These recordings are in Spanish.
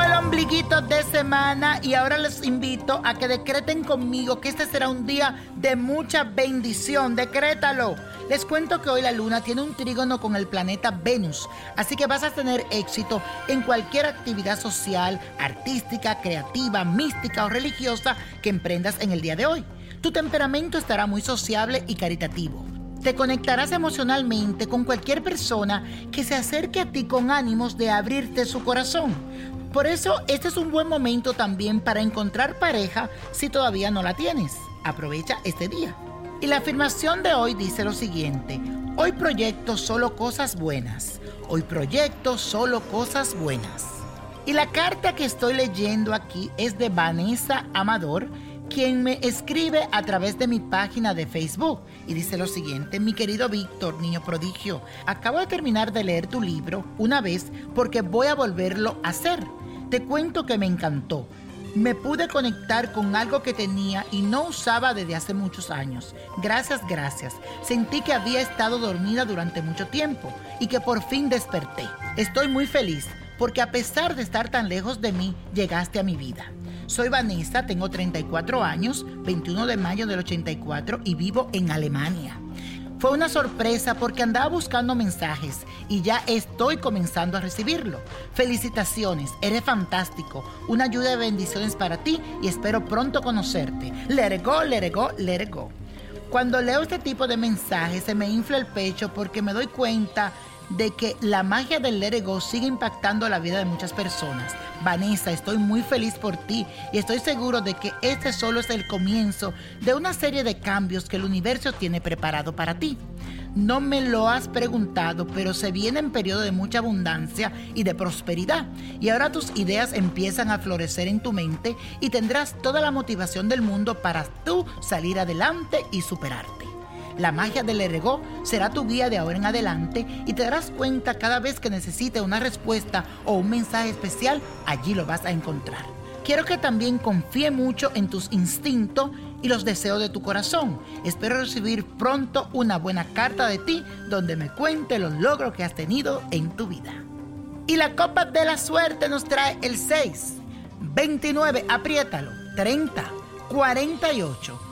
El ombliguito de semana y ahora les invito a que decreten conmigo que este será un día de mucha bendición. Decrétalo. Les cuento que hoy la luna tiene un trígono con el planeta Venus, así que vas a tener éxito en cualquier actividad social, artística, creativa, mística o religiosa que emprendas en el día de hoy. Tu temperamento estará muy sociable y caritativo. Te conectarás emocionalmente con cualquier persona que se acerque a ti con ánimos de abrirte su corazón. Por eso, este es un buen momento también para encontrar pareja si todavía no la tienes. Aprovecha este día. Y la afirmación de hoy dice lo siguiente. Hoy proyecto solo cosas buenas. Hoy proyecto solo cosas buenas. Y la carta que estoy leyendo aquí es de Vanessa Amador, quien me escribe a través de mi página de Facebook y dice lo siguiente, mi querido Víctor, niño prodigio, acabo de terminar de leer tu libro una vez porque voy a volverlo a hacer. Te cuento que me encantó. Me pude conectar con algo que tenía y no usaba desde hace muchos años. Gracias, gracias. Sentí que había estado dormida durante mucho tiempo y que por fin desperté. Estoy muy feliz porque a pesar de estar tan lejos de mí, llegaste a mi vida. Soy Vanessa, tengo 34 años, 21 de mayo del 84 y vivo en Alemania. Fue una sorpresa porque andaba buscando mensajes y ya estoy comenzando a recibirlo. Felicitaciones, eres fantástico. Una ayuda de bendiciones para ti y espero pronto conocerte. Let it go, let go. Cuando leo este tipo de mensajes se me infla el pecho porque me doy cuenta de que la magia del Let Go sigue impactando la vida de muchas personas. Vanessa, estoy muy feliz por ti y estoy seguro de que este solo es el comienzo de una serie de cambios que el universo tiene preparado para ti. No me lo has preguntado, pero se viene en periodo de mucha abundancia y de prosperidad. Y ahora tus ideas empiezan a florecer en tu mente y tendrás toda la motivación del mundo para tú salir adelante y superarte. La magia del Erego será tu guía de ahora en adelante y te darás cuenta cada vez que necesites una respuesta o un mensaje especial, allí lo vas a encontrar. Quiero que también confíe mucho en tus instintos y los deseos de tu corazón. Espero recibir pronto una buena carta de ti donde me cuente los logros que has tenido en tu vida. Y la copa de la suerte nos trae el 6, 29, apriétalo, 30, 48.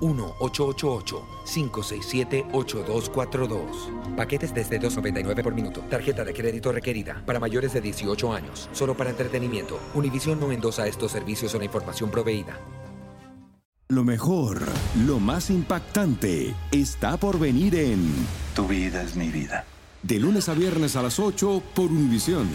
1-888-567-8242. Paquetes desde 2.99 por minuto. Tarjeta de crédito requerida para mayores de 18 años. Solo para entretenimiento. Univision no endosa estos servicios o la información proveída. Lo mejor, lo más impactante, está por venir en Tu vida es mi vida. de lunes a viernes a las 8 por Univisión.